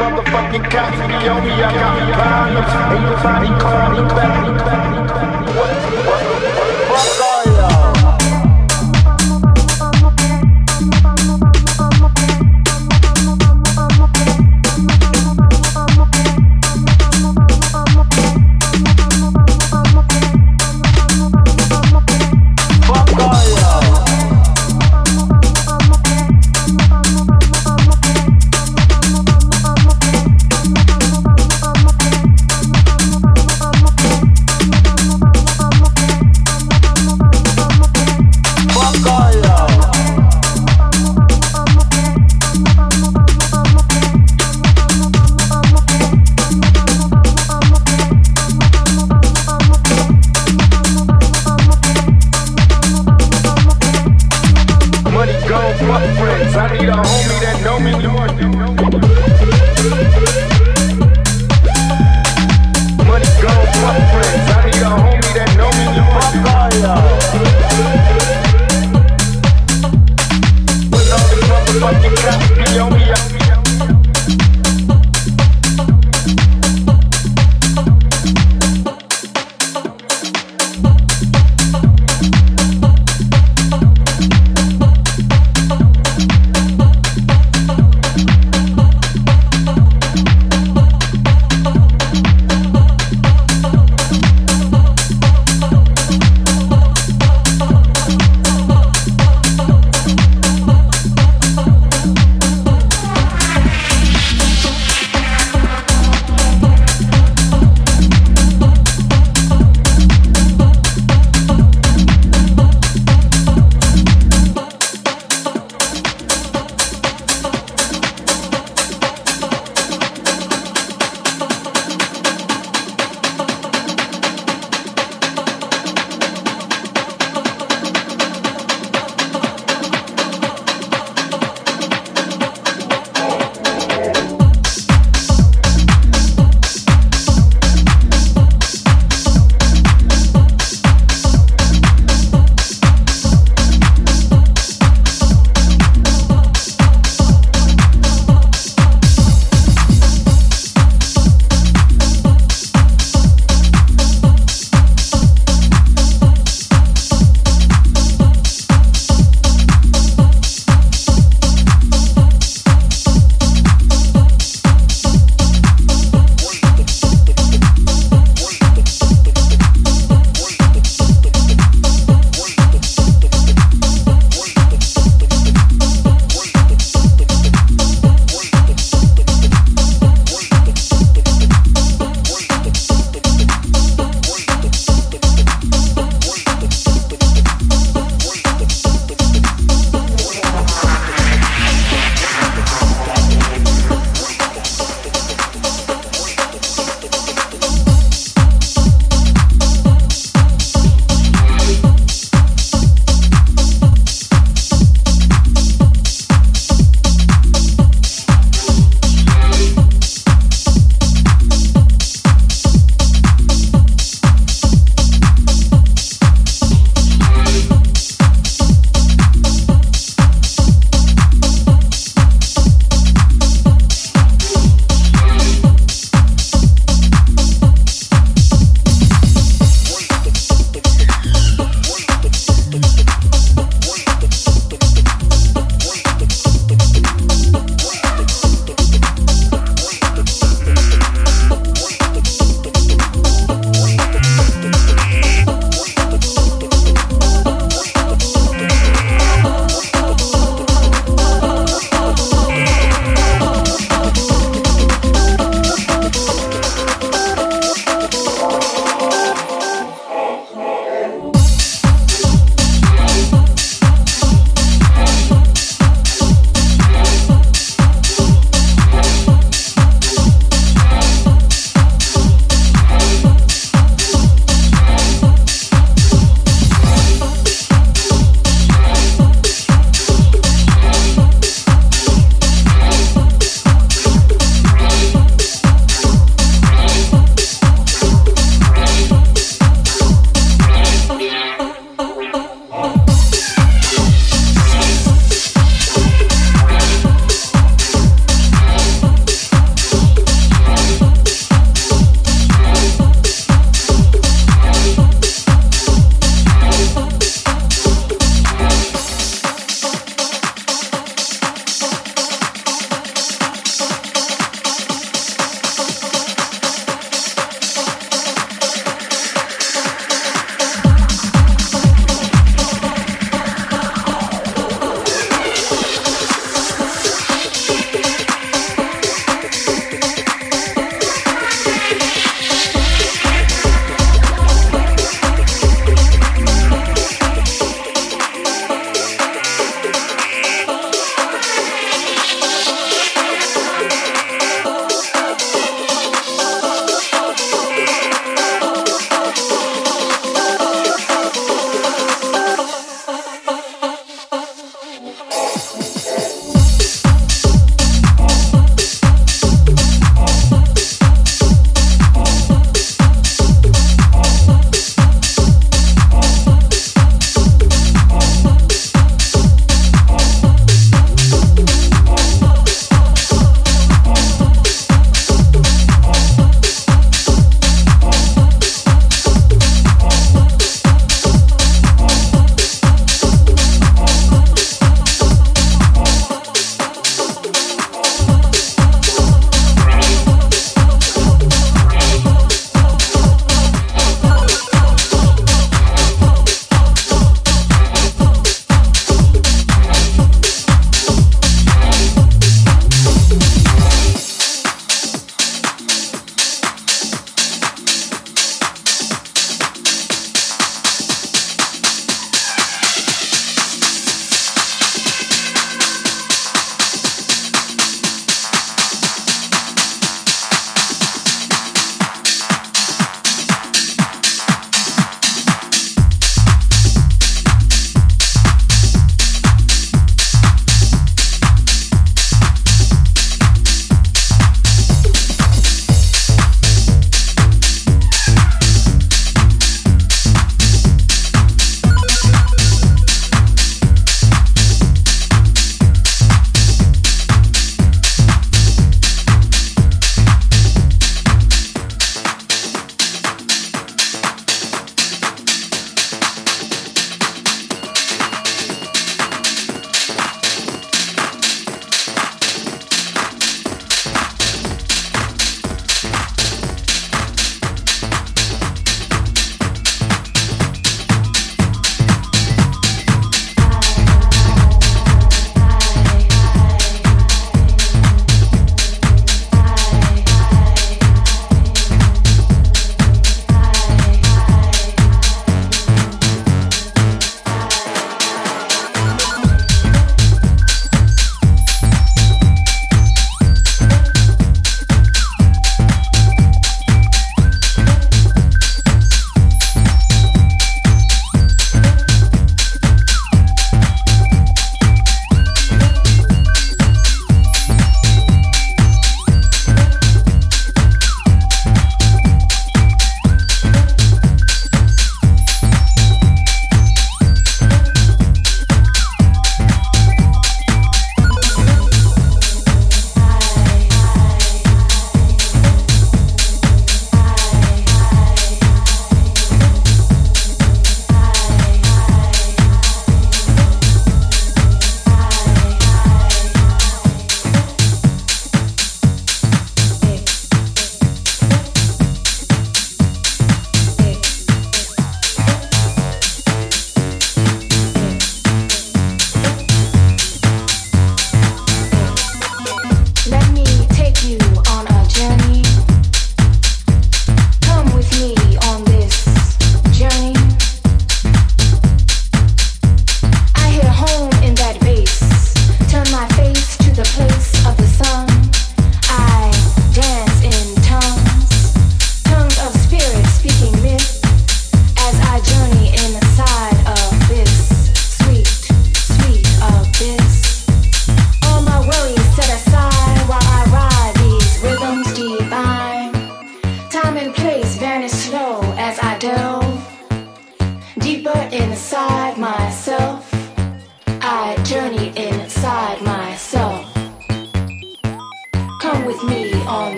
motherfucking cops be on me. I got problems. Ain't nobody calling back. What? What?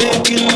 Making